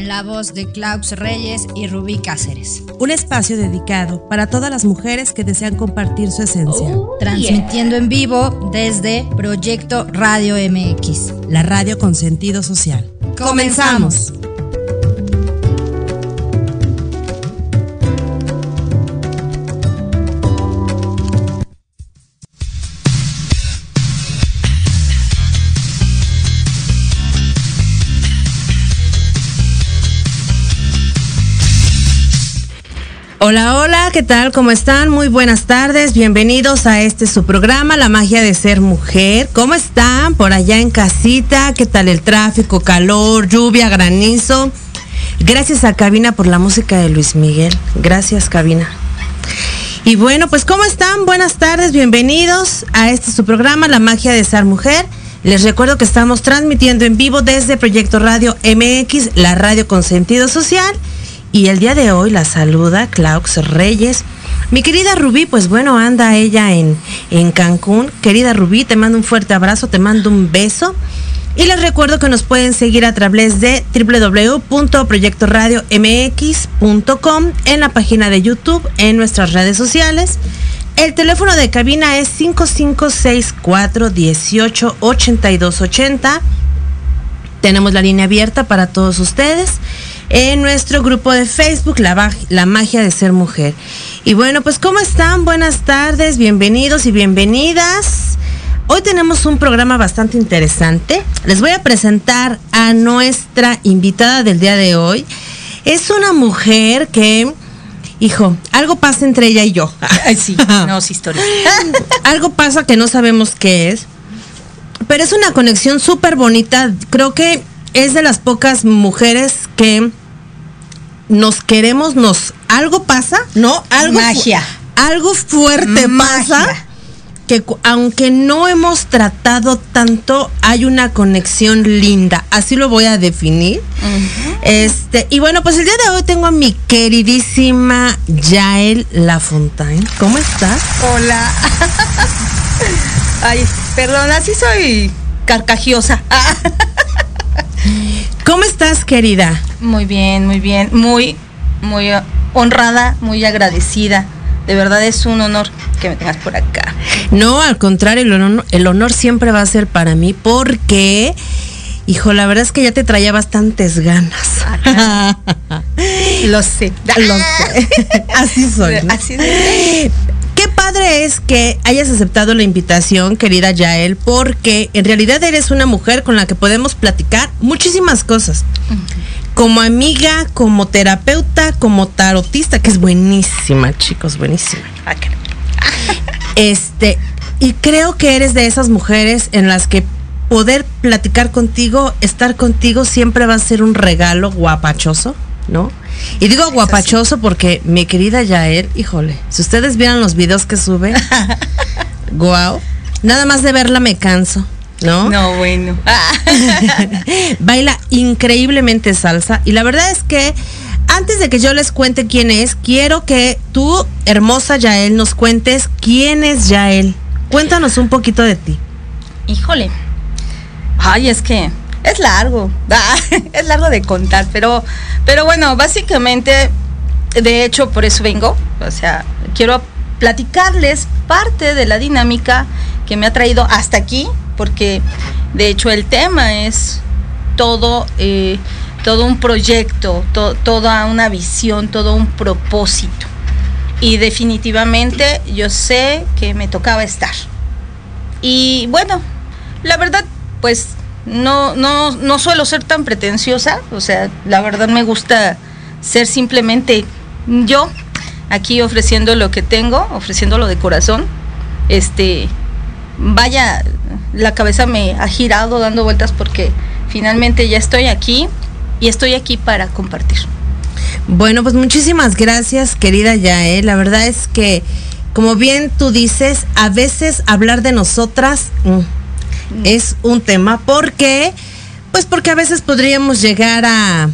en la voz de Klaus Reyes y Rubí Cáceres. Un espacio dedicado para todas las mujeres que desean compartir su esencia. Oh, Transmitiendo en vivo desde Proyecto Radio MX. La radio con sentido social. Comenzamos. Hola, hola, ¿qué tal? ¿Cómo están? Muy buenas tardes, bienvenidos a este su programa, La magia de ser mujer. ¿Cómo están por allá en casita? ¿Qué tal el tráfico, calor, lluvia, granizo? Gracias a Cabina por la música de Luis Miguel. Gracias, Cabina. Y bueno, pues ¿cómo están? Buenas tardes, bienvenidos a este su programa, La magia de ser mujer. Les recuerdo que estamos transmitiendo en vivo desde Proyecto Radio MX, la radio con sentido social y el día de hoy la saluda Claux Reyes. Mi querida Rubí, pues bueno, anda ella en, en Cancún. Querida Rubí, te mando un fuerte abrazo, te mando un beso. Y les recuerdo que nos pueden seguir a través de www.proyectoradiomx.com en la página de YouTube, en nuestras redes sociales. El teléfono de cabina es 5564 18 Tenemos la línea abierta para todos ustedes en nuestro grupo de Facebook, la, la, Magia de Ser Mujer. Y bueno, pues ¿cómo están? Buenas tardes, bienvenidos y bienvenidas. Hoy tenemos un programa bastante interesante. Les voy a presentar a nuestra invitada del día de hoy. Es una mujer que, hijo, algo pasa entre ella y yo. Ay, sí, no es historia. algo pasa que no sabemos qué es. Pero es una conexión súper bonita. Creo que es de las pocas mujeres que nos queremos, nos algo pasa, ¿no? Algo magia. Algo fuerte pasa que aunque no hemos tratado tanto, hay una conexión linda. Así lo voy a definir. Este, y bueno, pues el día de hoy tengo a mi queridísima Yael Lafontaine. ¿Cómo estás? Hola. Ay, perdón, así soy carcajiosa. ¿Cómo estás, querida? Muy bien, muy bien, muy, muy honrada, muy agradecida. De verdad es un honor que me tengas por acá. No, al contrario, el honor, siempre va a ser para mí porque, hijo, la verdad es que ya te traía bastantes ganas. Lo sé. Lo sé. Así soy. Así soy qué padre es que hayas aceptado la invitación, querida Yael, porque en realidad eres una mujer con la que podemos platicar muchísimas cosas. Como amiga, como terapeuta, como tarotista, que es buenísima, chicos, buenísima. Ah, este, y creo que eres de esas mujeres en las que poder platicar contigo, estar contigo siempre va a ser un regalo guapachoso, ¿no? Y digo guapachoso porque mi querida Yael, híjole, si ustedes vieran los videos que sube, guau, nada más de verla me canso. ¿No? No, bueno. Baila increíblemente salsa y la verdad es que antes de que yo les cuente quién es, quiero que tú, hermosa Yael, nos cuentes quién es Yael. Cuéntanos un poquito de ti. Híjole. Ay, es que es largo, es largo de contar, pero, pero bueno, básicamente, de hecho, por eso vengo, o sea, quiero platicarles parte de la dinámica que me ha traído hasta aquí, porque de hecho el tema es todo, eh, todo un proyecto, toda una visión, todo un propósito. Y definitivamente yo sé que me tocaba estar. Y bueno, la verdad, pues no, no, no suelo ser tan pretenciosa, o sea, la verdad me gusta ser simplemente yo, aquí ofreciendo lo que tengo, ofreciéndolo de corazón. Este, vaya, la cabeza me ha girado dando vueltas porque finalmente ya estoy aquí y estoy aquí para compartir. Bueno, pues muchísimas gracias, querida Yael. La verdad es que, como bien tú dices, a veces hablar de nosotras mm, es un tema porque, pues porque a veces podríamos llegar a,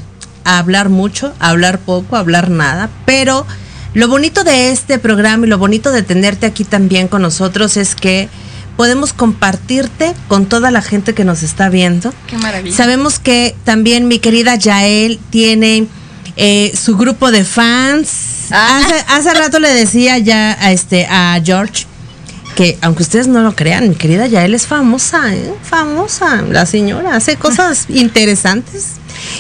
a hablar mucho, a hablar poco, a hablar nada, pero lo bonito de este programa y lo bonito de tenerte aquí también con nosotros es que podemos compartirte con toda la gente que nos está viendo. Qué maravilla. Sabemos que también mi querida Yael tiene eh, su grupo de fans. Ah. Hace, hace rato le decía ya a, este, a George que, aunque ustedes no lo crean, mi querida Yael es famosa, ¿eh? famosa. La señora hace cosas interesantes.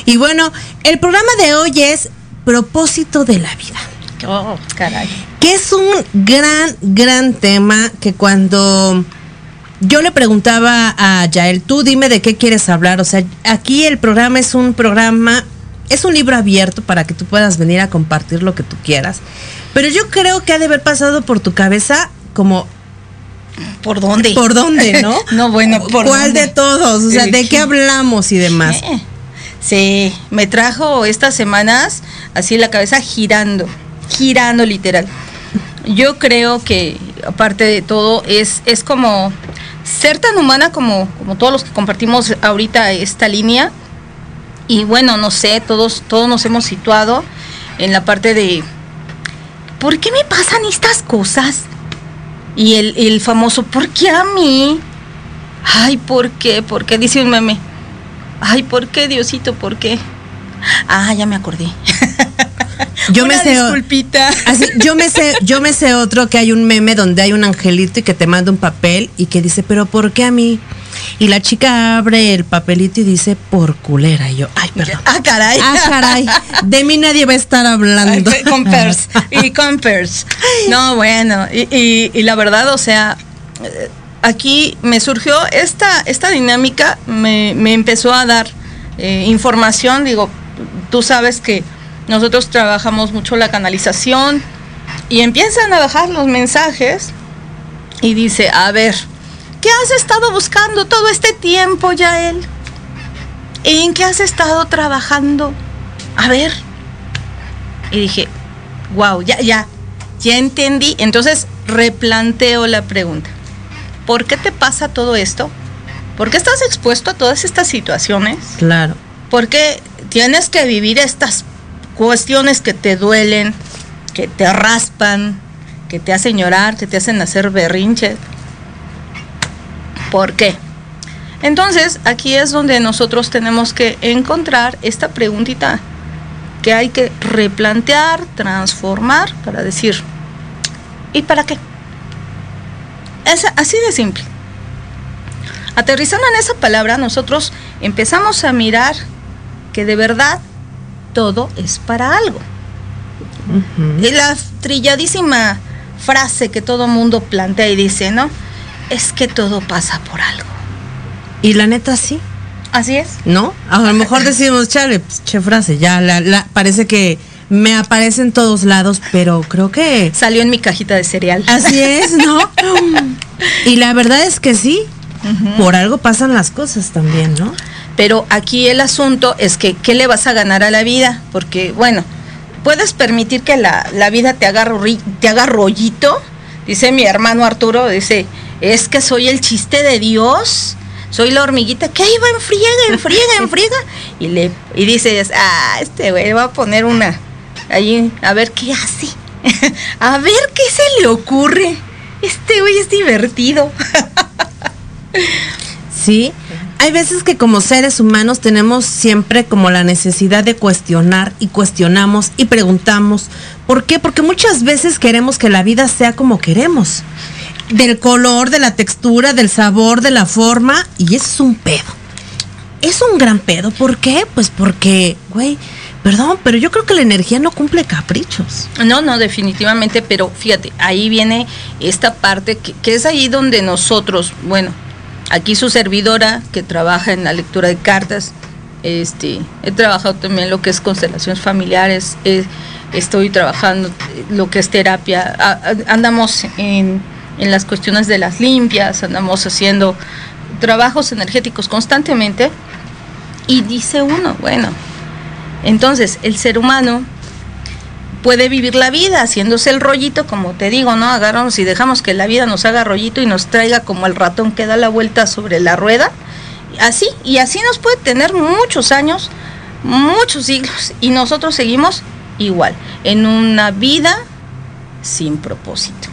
Y bueno, el programa de hoy es Propósito de la Vida Oh, caray. que es un gran, gran tema que cuando yo le preguntaba a Yael, tú dime de qué quieres hablar, o sea, aquí el programa es un programa, es un libro abierto para que tú puedas venir a compartir lo que tú quieras, pero yo creo que ha de haber pasado por tu cabeza como, ¿Por dónde? ¿por dónde, no? No, bueno, ¿por ¿Cuál dónde? de todos? O sea, ¿de qué hablamos y demás? Sí, me trajo estas semanas así la cabeza girando, girando literal. Yo creo que aparte de todo es, es como ser tan humana como, como todos los que compartimos ahorita esta línea. Y bueno, no sé, todos, todos nos hemos situado en la parte de ¿por qué me pasan estas cosas? Y el, el famoso, ¿por qué a mí? Ay, ¿por qué? ¿Por qué? Dice un meme. Ay, ¿por qué, Diosito? ¿Por qué? Ah, ya me acordé. Yo me sé- disculpita. Así, yo me sé, yo me sé otro que hay un meme donde hay un angelito y que te manda un papel y que dice, pero ¿por qué a mí? Y la chica abre el papelito y dice, por culera. Y yo, ay, perdón. Ah, caray. Ah, caray. De mí nadie va a estar hablando. Compers. Y compers. No, bueno. Y, y- y la verdad, o sea, eh, aquí me surgió esta, esta dinámica, me, me empezó a dar eh, información. Digo, tú sabes que nosotros trabajamos mucho la canalización y empiezan a bajar los mensajes y dice, a ver, ¿qué has estado buscando todo este tiempo, Yael? ¿En qué has estado trabajando? A ver. Y dije, wow, ya, ya, ya entendí. Entonces replanteo la pregunta. ¿Por qué te pasa todo esto? ¿Por qué estás expuesto a todas estas situaciones? Claro. ¿Por qué tienes que vivir estas cuestiones que te duelen, que te raspan, que te hacen llorar, que te hacen hacer berrinche? ¿Por qué? Entonces, aquí es donde nosotros tenemos que encontrar esta preguntita que hay que replantear, transformar para decir, ¿y para qué? Es así de simple. Aterrizando en esa palabra, nosotros empezamos a mirar que de verdad todo es para algo. Y la trilladísima frase que todo mundo plantea y dice, ¿no? Es que todo pasa por algo. Y la neta sí, Así es. ¿no? A lo mejor decimos, chale, pues, che frase, ya la, la- parece que me aparece en todos lados, pero creo que Salió en mi cajita de cereal. así es, ¿no? Y la verdad es que sí, por algo pasan las cosas también, ¿no? Pero aquí el asunto es que, ¿qué le vas a ganar a la vida? Porque, bueno, puedes permitir que la, la vida te haga, ri- te haga rollito. Dice mi hermano Arturo, dice, es que soy el chiste de Dios. Soy la hormiguita que ahí va en friega, en friega, en friega. Y, le, y dices, ah, este güey va a poner una ahí, a ver qué hace. a ver qué se le ocurre. Este güey es divertido. Sí. Hay veces que como seres humanos tenemos siempre como la necesidad de cuestionar y cuestionamos y preguntamos. ¿Por qué? Porque muchas veces queremos que la vida sea como queremos. Del color, de la textura, del sabor, de la forma. Y eso es un pedo. Es un gran pedo. ¿Por qué? Pues porque, güey, perdón, pero yo creo que la energía no cumple caprichos. No, no, definitivamente, pero fíjate, ahí viene esta parte que, que es ahí donde nosotros, bueno, aquí su servidora que trabaja en la lectura de cartas, este, he trabajado también lo que es constelaciones familiares, eh, estoy trabajando lo que es terapia, a- a- andamos en, en las cuestiones de las limpias, andamos haciendo trabajos energéticos constantemente y dice uno, bueno, entonces el ser humano puede vivir la vida haciéndose el rollito, como te digo, ¿no? Agarramos y dejamos que la vida nos haga rollito y nos traiga como el ratón que da la vuelta sobre la rueda. Así, y así nos puede tener muchos años, muchos siglos, y nosotros seguimos igual, en una vida sin propósito.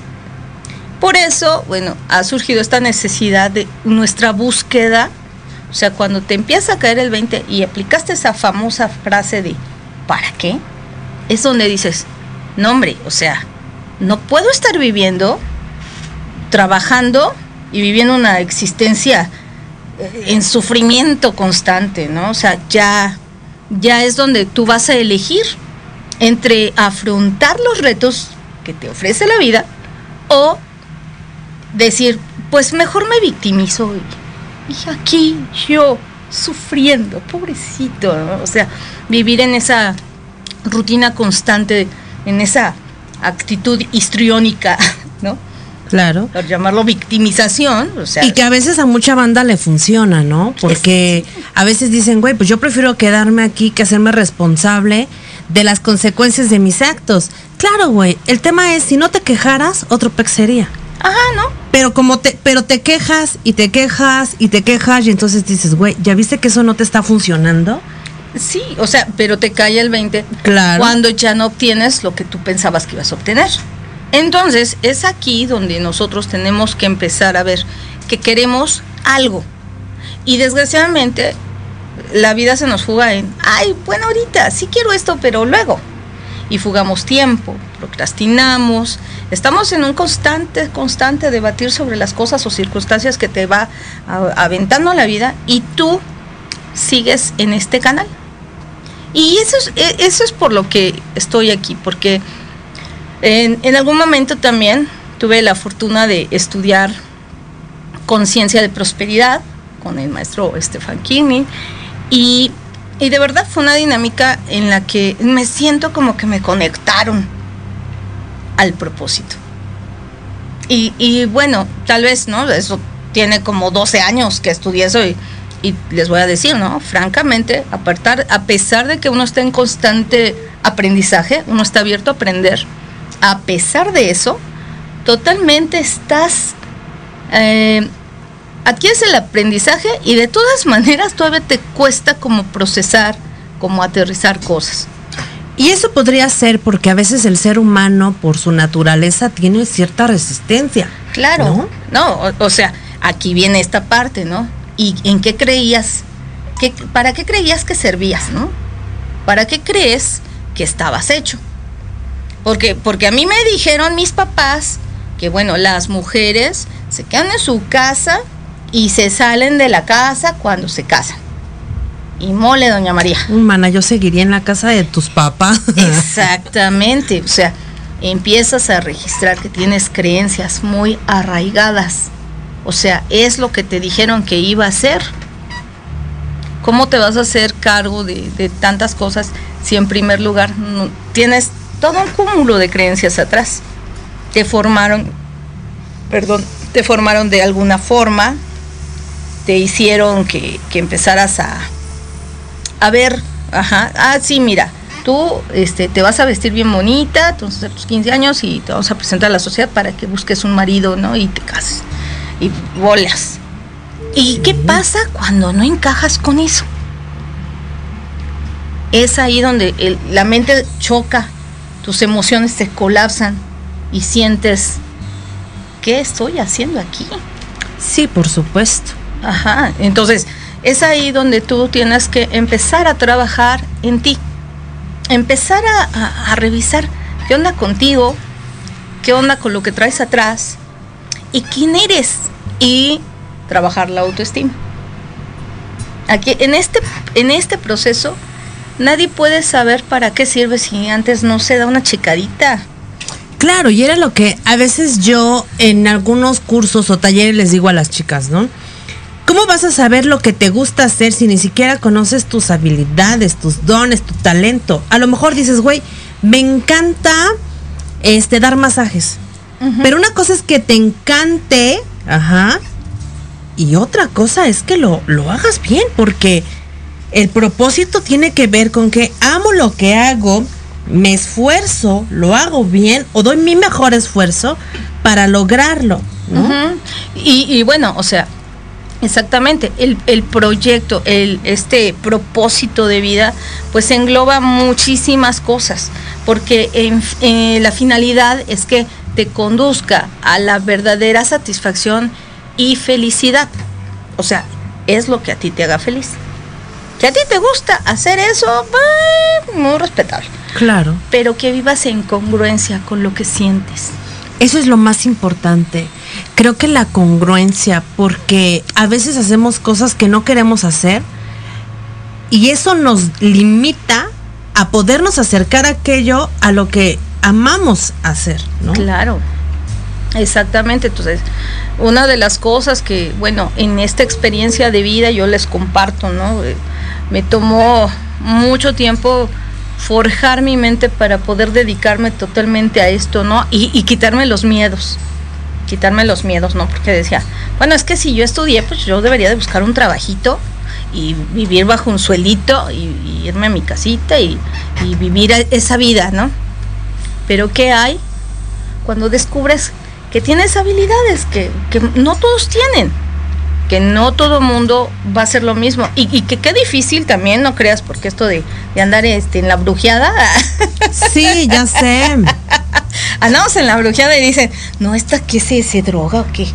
Por eso, bueno, ha surgido esta necesidad de nuestra búsqueda, o sea, cuando te empieza a caer el 20 y aplicaste esa famosa frase de ¿para qué? Es donde dices, no hombre, o sea, no puedo estar viviendo, trabajando y viviendo una existencia eh, en sufrimiento constante, ¿no? O sea, ya, ya es donde tú vas a elegir entre afrontar los retos que te ofrece la vida o decir, pues mejor me victimizo y, aquí yo sufriendo, pobrecito, o sea, vivir en esa rutina constante, en esa actitud histriónica, ¿no? Claro. Por llamarlo victimización, o sea. Y que a veces a mucha banda le funciona, ¿no? Porque a veces dicen, güey, pues yo prefiero quedarme aquí que hacerme responsable de las consecuencias de mis actos. Claro, güey, el tema es, si no te quejaras, otro pez sería. Ajá, ¿no? Pero como te, pero te quejas y te quejas y te quejas y entonces dices, güey, ¿ya viste que eso no te está funcionando? Sí, o sea, pero te cae el 20 Claro. cuando ya no obtienes lo que tú pensabas que ibas a obtener. Entonces, es aquí donde nosotros tenemos que empezar a ver que queremos algo. Y desgraciadamente, la vida se nos fuga en, ay, bueno, ahorita sí quiero esto, pero luego. Y fugamos tiempo, procrastinamos, estamos en un constante, constante debatir sobre las cosas o circunstancias que te va aventando la vida y tú sigues en este canal. Y eso es, e- eso es por lo que estoy aquí, porque en, en algún momento también tuve la fortuna de estudiar conciencia de prosperidad con el maestro Stefan Kini y, y de verdad fue una dinámica en la que me siento como que me conectaron al propósito. Y, y bueno, tal vez, ¿no? Eso tiene como 12 años que estudié eso y, y les voy a decir, ¿no? Francamente, apartar, a pesar de que uno está en constante aprendizaje, uno está abierto a aprender, a pesar de eso, totalmente estás, eh, adquieres el aprendizaje y de todas maneras todavía te cuesta como procesar, como aterrizar cosas. Y eso podría ser porque a veces el ser humano, por su naturaleza, tiene cierta resistencia. Claro, no, o, o sea, aquí viene esta parte, ¿no? ¿Y en qué creías? ¿Qué, ¿Para qué creías que servías, no? ¿Para qué crees que estabas hecho? Porque, porque a mí me dijeron mis papás que, bueno, las mujeres se quedan en su casa y se salen de la casa cuando se casan. Y mole, doña María. Mana, yo seguiría en la casa de tus papás. Exactamente, o sea, empiezas a registrar que tienes creencias muy arraigadas. O sea, es lo que te dijeron que iba a ser. ¿Cómo te vas a hacer cargo de, tantas cosas si en primer lugar no- tienes todo un cúmulo de creencias atrás? Te formaron, perdón, te formaron de alguna forma, te hicieron que, que empezaras a, a ver, ajá, ah, sí, mira, tú este, te vas a vestir bien bonita, entonces a tus 15 años y te vamos a presentar a la sociedad para que busques un marido, ¿no? Y te cases. Y bolas. ¿Y qué pasa cuando no encajas con eso? Es ahí donde el- la mente choca, tus emociones te colapsan y sientes, ¿qué estoy haciendo aquí? Sí, por supuesto. Ajá, entonces es ahí donde tú tienes que empezar a trabajar en ti, empezar a, a- a revisar qué onda contigo, qué onda con lo que traes atrás y quién eres y trabajar la autoestima. Aquí en este en este proceso nadie puede saber para qué sirve si antes no se da una checadita. Claro, y era lo que a veces yo en algunos cursos o talleres les digo a las chicas, ¿no? ¿Cómo vas a saber lo que te gusta hacer si ni siquiera conoces tus habilidades, tus dones, tu talento? A lo mejor dices, güey, me encanta este dar masajes. Pero una cosa es que te encante, ajá, y otra cosa es que lo, lo hagas bien, porque el propósito tiene que ver con que amo lo que hago, me esfuerzo, lo hago bien o doy mi mejor esfuerzo para lograrlo. ¿no? Ujú. y, y bueno, o sea, exactamente, el, el proyecto, el, este propósito de vida, pues engloba muchísimas cosas, porque en- eh, la finalidad es que te conduzca a la verdadera satisfacción y felicidad. O sea, es lo que a ti te haga feliz. Si a ti te gusta hacer eso, bah, muy respetable. Claro. Pero que vivas en congruencia con lo que sientes. Eso es lo más importante. Creo que la congruencia, porque a veces hacemos cosas que no queremos hacer y eso nos limita a podernos acercar a aquello a lo que amamos hacer, ¿no? Claro, exactamente. Entonces, una de las cosas que, bueno, en esta experiencia de vida yo les comparto, ¿no? Eh, Me tomó mucho tiempo forjar mi mente para poder dedicarme totalmente a esto, ¿no? Y, quitarme los miedos. Quitarme los miedos, ¿no? Porque decía, bueno, es que si yo estudié, pues yo debería de buscar un trabajito y vivir bajo un suelito y, irme a mi casita y, vivir a- esa vida, ¿no? Pero ¿qué hay cuando descubres que tienes habilidades que, que no todos tienen? Que no todo mundo va a hacer lo mismo. Y, y que qué difícil también, no creas, porque esto de, de andar este, en la brujeada, Sí, ya sé. andamos en la brujeada y dicen, no, esta qué se, se droga o qué.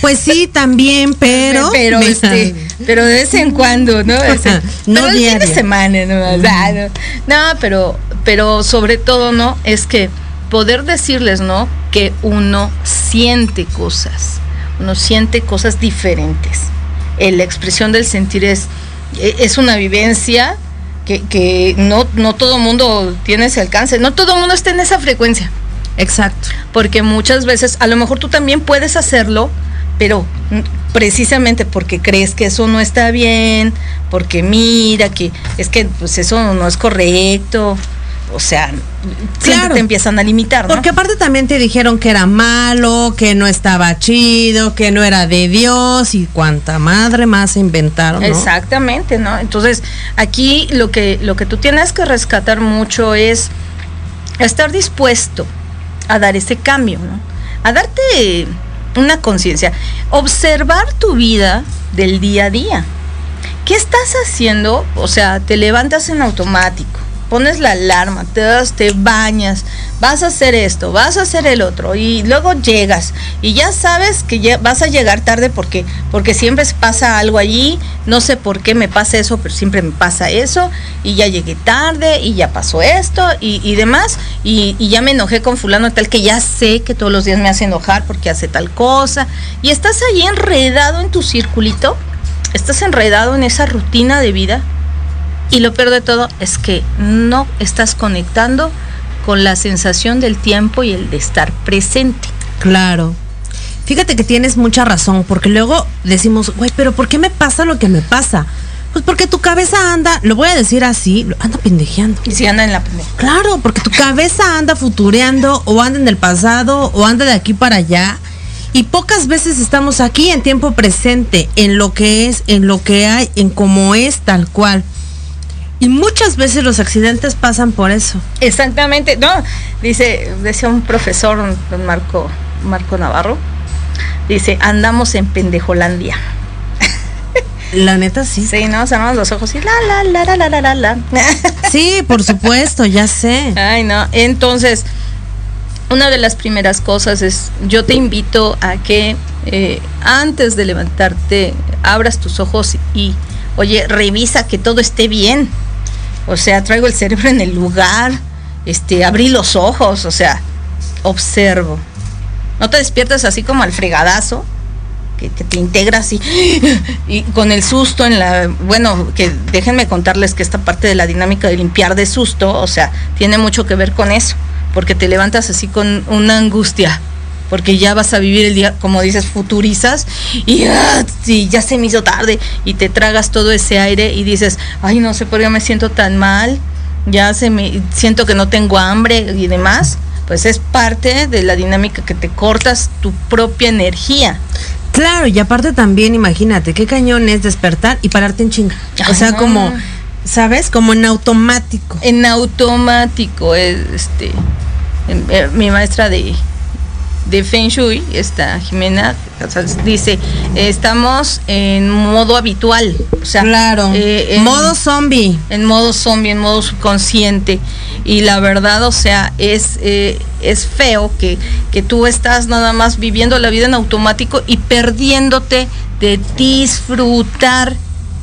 Pues sí, también, pero. pero, este, pero de vez en cuando, ¿no? O sea, No pero el fin de semana, ¿no? O sea, no, No, pero, pero sobre todo, ¿no? Es que poder decirles, ¿no? Que uno siente cosas, uno siente cosas diferentes. Eh, la expresión del sentir es, eh, es una vivencia que, que no, no todo mundo tiene ese alcance, no todo mundo está en esa frecuencia Exacto. porque muchas veces a lo mejor tú también puedes hacerlo, pero precisamente porque crees que eso no está bien, porque mira que es que pues eso no es correcto, o sea, Claro. te empiezan a limitar, ¿no? Porque aparte también te dijeron que era malo, que no estaba chido, que no era de Dios y cuánta madre más se inventaron, ¿no? Exactamente, ¿no? Entonces, aquí lo que, lo que tú tienes que rescatar mucho es estar dispuesto a dar ese cambio, ¿no? A darte una conciencia, observar tu vida del día a día. ¿Qué estás haciendo? O sea, te levantas en automático, pones la alarma, te, das, te bañas, vas a hacer esto, vas a hacer el otro y luego llegas y ya sabes que ya vas a llegar tarde porque porque siempre pasa algo allí, no sé por qué me pasa eso, pero siempre me pasa eso y ya llegué tarde y ya pasó esto y, y demás y, y ya me enojé con fulano tal que ya sé que todos los días me hace enojar porque hace tal cosa y estás ahí enredado en tu circulito, estás enredado en esa rutina de vida y lo peor de todo es que no estás conectando con la sensación del tiempo y el de estar presente. Claro. Fíjate que tienes mucha razón, porque luego decimos, güey, pero ¿por qué me pasa lo que me pasa? Pues porque tu cabeza anda, lo voy a decir así, anda pendejeando. Y si anda en la pendeja. Claro, porque tu cabeza anda futureando o anda en el pasado o anda de aquí para allá. Y pocas veces estamos aquí en tiempo presente, en lo que es, en lo que hay, en cómo es tal cual. Y muchas veces los accidentes pasan por eso. Exactamente, no, dice, decía un profesor, don Marco, Marco Navarro, dice, andamos en pendejolandia. La neta sí. Sí, ¿no? Cerramos los ojos y la, la, la, la, la, la, la. Sí, por supuesto, ya sé. Ay, no. Entonces, una de las primeras cosas es, yo te invito a que eh, antes de levantarte, abras tus ojos y, oye, revisa que todo esté bien. O sea, traigo el cerebro en el lugar, este, abrí los ojos, o sea, observo. No te despiertas así como al fregadazo, que, te integras y, y con el susto en la, bueno, que déjenme contarles que esta parte de la dinámica de limpiar de susto, o sea, tiene mucho que ver con eso, porque te levantas así con una angustia, porque ya vas a vivir el día, como dices, futurizas y ah, sí, ya se me hizo tarde y te tragas todo ese aire y dices, ay, no sé por qué me siento tan mal, ya se me siento que no tengo hambre y demás. Pues es parte de la dinámica que te cortas tu propia energía. Claro, y aparte también, imagínate, qué cañón es despertar y pararte en chinga. O sea, Ajá. como ¿sabes? Como en automático. En automático, este, eh, mi maestra de, de Feng Shui, esta Jimena, dice, estamos en modo habitual. O sea, claro. Eh, en, modo zombie. En modo zombie, en modo subconsciente. Y la verdad, o sea, es, eh, es feo que, que tú estás nada más viviendo la vida en automático y perdiéndote de disfrutar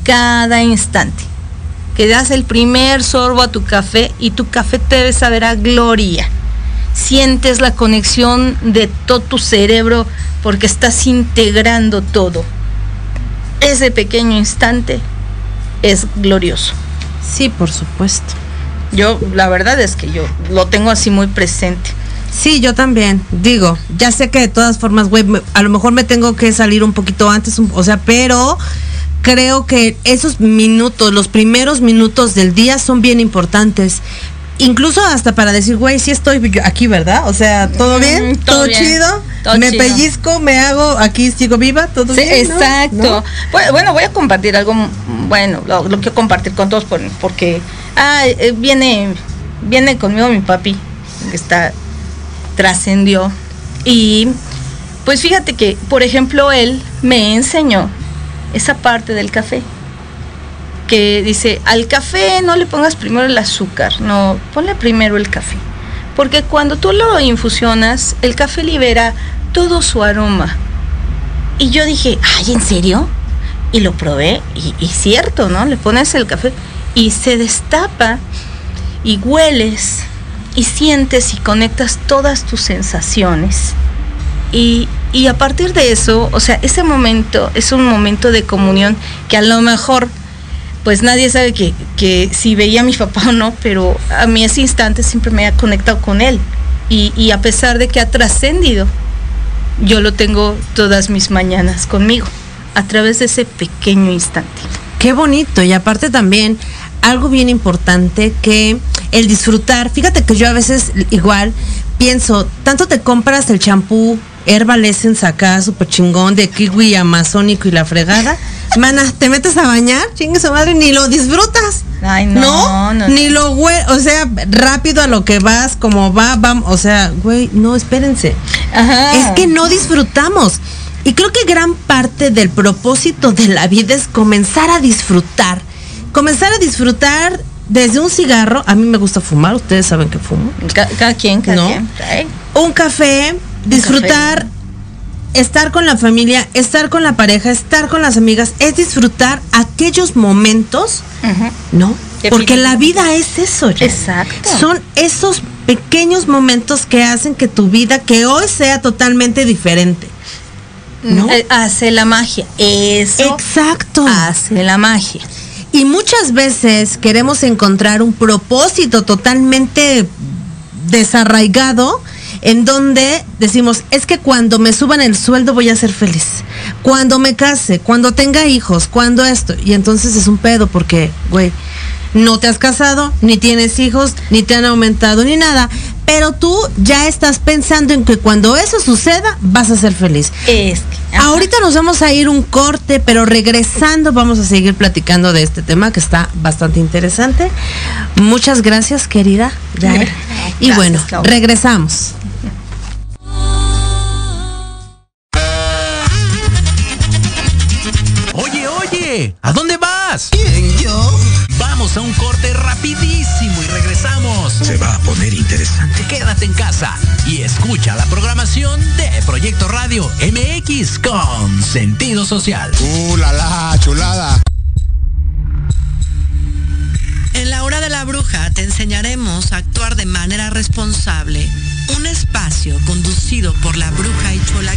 cada instante. Que das el primer sorbo a tu café y tu café te debe saber a gloria sientes la conexión de todo tu cerebro porque estás integrando todo. Ese pequeño instante es glorioso. Sí, por supuesto. Yo, la verdad es que yo lo tengo así muy presente. Sí, yo también. Digo, ya sé que de todas formas, güey, a lo mejor me tengo que salir un poquito antes, o sea, pero creo que esos minutos, los primeros minutos del día son bien importantes incluso hasta para decir, güey, sí estoy aquí, ¿verdad? O sea, ¿todo mm, bien? ¿Todo, chido? me pellizco, me hago, aquí sigo viva, todo sí, bien. Exacto. Bueno, voy a compartir algo, bueno, lo, quiero compartir con todos porque ah, eh, viene, viene conmigo mi papi, que está, trascendió. Y pues fíjate que, por ejemplo, él me enseñó esa parte del café que dice, al café no le pongas primero el azúcar, no, ponle primero el café. Porque cuando tú lo infusionas, el café libera todo su aroma. Y yo dije, ay, ¿en serio? Y lo probé, y, y cierto, ¿no? Le pones el café y se destapa y hueles y sientes y conectas todas tus sensaciones. Y, y, a partir de eso, o sea, ese momento es un momento de comunión que a lo mejor pues nadie sabe que, que, si veía a mi papá o no, pero a mí ese instante siempre me ha conectado con él. Y, y a pesar de que ha trascendido, yo lo tengo todas mis mañanas conmigo, a través de ese pequeño instante. Qué bonito, y aparte también algo bien importante que el disfrutar, fíjate que yo a veces igual pienso, tanto te compras el champú Herbal Essence acá, súper chingón, de kiwi amazónico y la fregada. Mana, te metes a bañar, chingue su madre, ni lo disfrutas. Ay, no. No, ni lo güey, o sea, rápido a lo que vas, como va, vamos, o sea, güey, no, espérense. Ajá. Es que no disfrutamos. Y creo que gran parte del propósito de la vida es comenzar a disfrutar. Comenzar a disfrutar desde un cigarro, a mí me gusta fumar, ustedes saben que fumo. Cada, quien, cada quien. Un café, disfrutar estar con la familia, estar con la pareja, estar con las amigas, es disfrutar aquellos momentos, ¿no? Porque la vida es eso. Exacto. Son esos pequeños momentos que hacen que tu vida, que hoy sea totalmente diferente. ¿no? Eh, hace la magia. Eso. Exacto. Hace la magia. Y muchas veces queremos encontrar un propósito totalmente desarraigado en donde decimos, es que cuando me suban el sueldo voy a ser feliz. Cuando me case, cuando tenga hijos, cuando esto. Y entonces es un pedo porque, güey, no te has casado, ni tienes hijos, ni te han aumentado, ni nada. Pero tú ya estás pensando en que cuando eso suceda vas a ser feliz. Es Ahorita nos vamos a ir un corte, pero regresando vamos a seguir platicando de este tema que está bastante interesante. Muchas gracias, querida. y bueno, regresamos. ¿A dónde vas? ¿Quién, yo? Vamos a un corte rapidísimo y regresamos. Se va a poner interesante. Quédate en casa y escucha la programación de Proyecto Radio MX con sentido social. ¡Uh, la, la chulada! En la hora de la bruja te enseñaremos a actuar de manera responsable. Un espacio conducido por la bruja y chola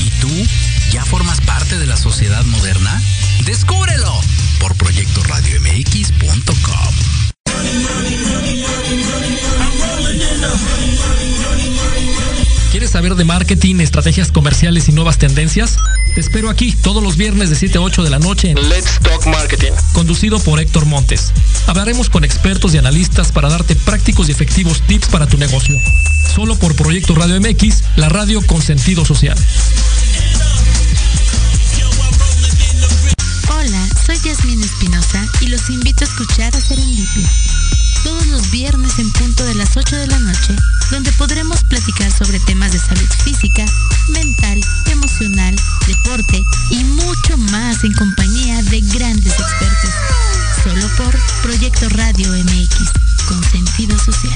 ¿Y tú ya formas parte de la sociedad moderna? Descúbrelo por proyectoradiomx.com. ¿Quieres saber de marketing, estrategias comerciales y nuevas tendencias? Te espero aquí todos los viernes de 7 a 8 de la noche en Let's Talk Marketing, conducido por Héctor Montes. Hablaremos con expertos y analistas para darte prácticos y efectivos tips para tu negocio. Solo por Proyecto Radio MX, la radio con sentido social. Hola, soy Yasmin Espinosa y los invito a escuchar a Serendipia. Todos los viernes en punto de las 8 de la noche, donde podremos platicar sobre temas de salud física, mental, emocional, deporte y mucho más en compañía de grandes expertos. Solo por Proyecto Radio MX, con sentido social.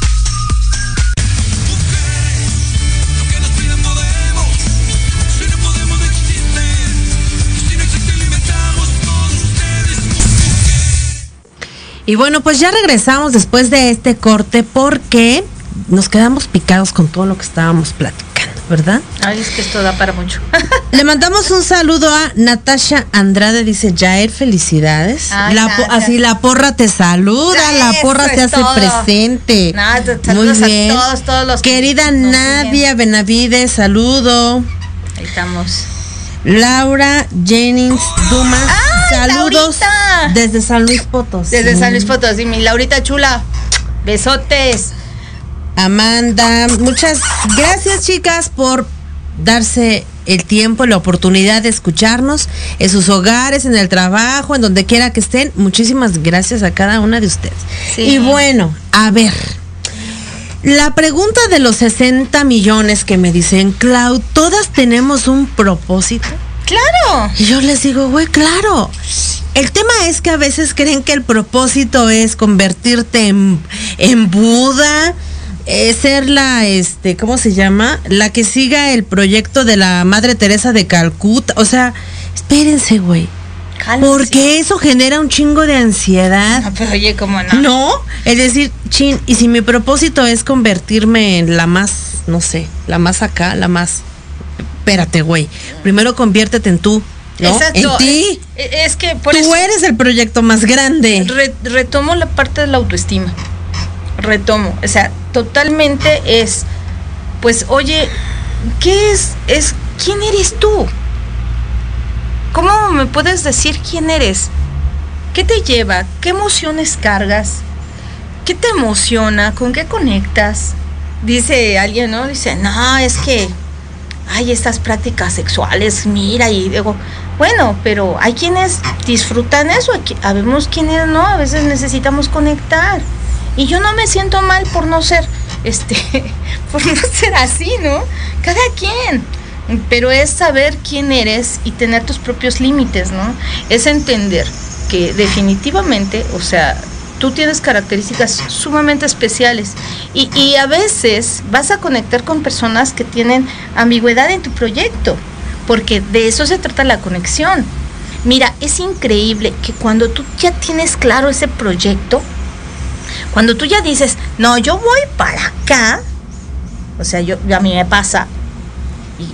Y bueno, pues ya regresamos después de este corte porque nos quedamos picados con todo lo que estábamos platicando, ¿verdad? Ay, es que esto da para mucho. Le mandamos un saludo a Natasha Andrade, dice Jair, felicidades. Ay, La así la porra te saluda, la porra te hace todo. presente. Nada, Muy saludos a bien. todos, todos los que Querida nos Nadia Benavides, saludo. Ahí estamos. Laura Jennings Dumas, ¡Ay, saludos Laurita! desde San Luis Potosí. Desde San Luis Potosí, mi Laurita chula. Besotes. Amanda, muchas gracias chicas por darse el tiempo y la oportunidad de escucharnos en sus hogares, en el trabajo, en donde quiera que estén. Muchísimas gracias a cada una de ustedes. Sí. Y bueno, a ver, la pregunta de los 60 millones que me dicen, Clau, ¿todas tenemos un propósito? Claro. Y yo les digo, güey, claro. El tema es que a veces creen que el propósito es convertirte en, en Buda, eh, ser la, este, ¿cómo se llama? La que siga el proyecto de la Madre Teresa de Calcuta. O sea, espérense, güey. Porque eso genera un chingo de ansiedad. No, pero oye, ¿cómo no? No, es decir, chin, y si mi propósito es convertirme en la más, no sé, la más acá, la más. Espérate, güey. Primero conviértete en tú, ¿no? Exacto. En ti. Es, es que por tú eso eres el proyecto más grande. re- retomo la parte de la autoestima. Retomo. O sea, totalmente es, pues, oye, ¿qué es? Es, ¿quién eres tú? ¿Cómo me puedes decir quién eres? ¿Qué te lleva? ¿Qué emociones cargas? ¿Qué te emociona? ¿Con qué conectas? Dice alguien, ¿no? Dice, no, es que hay estas prácticas sexuales, mira, y digo, bueno, pero hay quienes disfrutan eso, habemos quienes no, a veces necesitamos conectar. Y yo no me siento mal por no ser, este, por no ser así, ¿no? Cada quien. Pero es saber quién eres y tener tus propios límites, ¿no? Es entender que definitivamente, o sea, tú tienes características sumamente especiales y, y a veces vas a conectar con personas que tienen ambigüedad en tu proyecto, porque de eso se trata la conexión. Mira, es increíble que cuando tú ya tienes claro ese proyecto, cuando tú ya dices, no, yo voy para acá, o sea, yo, a mí me pasa,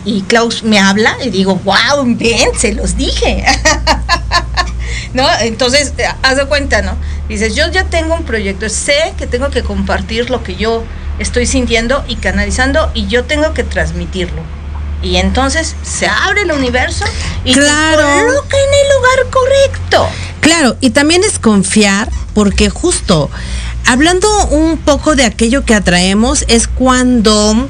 y, y Klaus me habla y digo, wow, bien, se los dije. ¿No? Entonces, eh, haz de cuenta, ¿no? Dices, yo ya tengo un proyecto, sé que tengo que compartir lo que yo estoy sintiendo y canalizando y yo tengo que transmitirlo. Y entonces se abre el universo y Claro. te coloca en el lugar correcto. Claro, y también es confiar, porque justo hablando un poco de aquello que atraemos, es cuando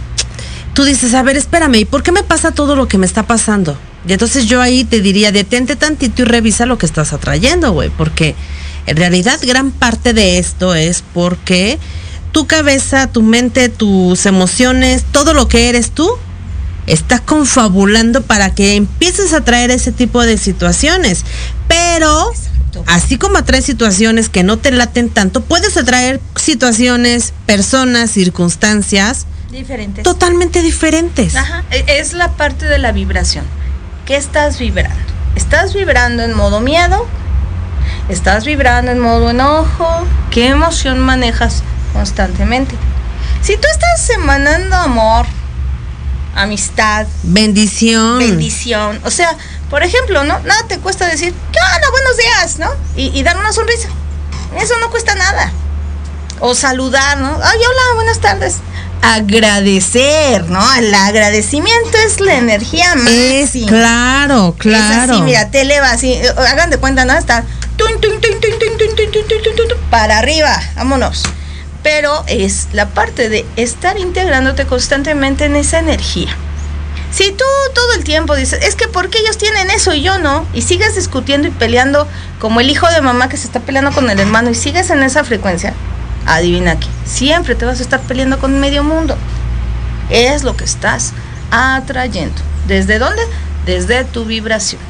tú dices, a ver, espérame, ¿y por qué me pasa todo lo que me está pasando? Y entonces yo ahí te diría, detente tantito y revisa lo que estás atrayendo, güey, porque en realidad gran parte de esto es porque tu cabeza, tu mente, tus emociones, todo lo que eres tú, está confabulando para que empieces a traer ese tipo de situaciones. Pero Exacto. Así como atraes situaciones que no te laten tanto, puedes atraer situaciones, personas, circunstancias Diferentes. totalmente diferentes. Ajá, e- es la parte de la vibración. ¿Qué estás vibrando? ¿Estás vibrando en modo miedo? ¿Estás vibrando en modo enojo? ¿Qué emoción manejas constantemente? Si tú estás emanando amor, amistad, Bendición. bendición, o sea, por ejemplo, ¿no? Nada te cuesta decir, ¿qué onda? Buenos días, ¿no? Y, dar una sonrisa. Eso no cuesta nada. O saludar, ¿no? Ay, hola, buenas tardes. Agradecer, ¿no? El agradecimiento es la energía más. Claro, claro. Es mira, te eleva así. Hagan de cuenta, ¿no? Está para arriba, vámonos. Pero es la parte de estar integrándote constantemente en esa energía. Si tú todo el tiempo dices, es que ¿por qué ellos tienen eso y yo no? Y sigues discutiendo y peleando como el hijo de mamá que se está peleando con el hermano y sigues en esa frecuencia, adivina qué, siempre te vas a estar peleando con medio mundo. Es lo que estás atrayendo. ¿Desde dónde? Desde tu vibración.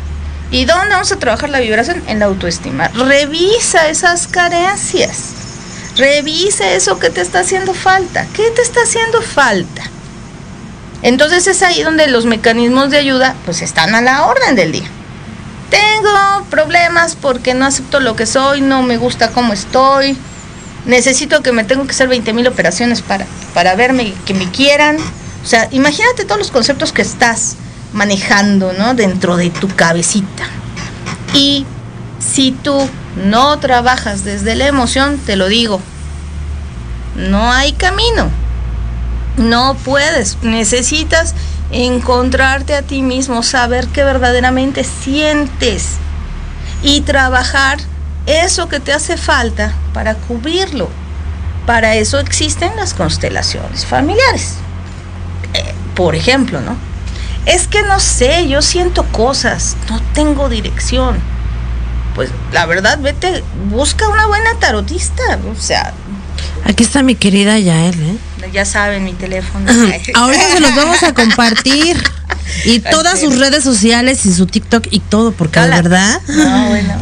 ¿Y dónde vamos a trabajar la vibración? En la autoestima. Revisa esas carencias. Revisa eso que te está haciendo falta. ¿Qué te está haciendo falta? Entonces es ahí donde los mecanismos de ayuda pues están a la orden del día. Tengo problemas porque no acepto lo que soy, no me gusta cómo estoy. Necesito que me tengo que hacer 20 mil operaciones para, para verme que me quieran. O sea, imagínate todos los conceptos que estás manejando, ¿no? Dentro de tu cabecita. Y si tú no trabajas desde la emoción, te lo digo, no hay camino. No puedes. Necesitas encontrarte a ti mismo, saber qué verdaderamente sientes y trabajar eso que te hace falta para cubrirlo. Para eso existen las constelaciones familiares. Eh, por ejemplo, ¿no? Es que no sé, yo siento cosas, no tengo dirección. Pues la verdad, vete, busca una buena tarotista. O sea, Aquí está mi querida Yael, ¿eh? ya saben mi teléfono. Ahorita se los vamos a compartir. Y todas sus redes sociales y su TikTok y todo, porque de Cala. verdad. No, bueno.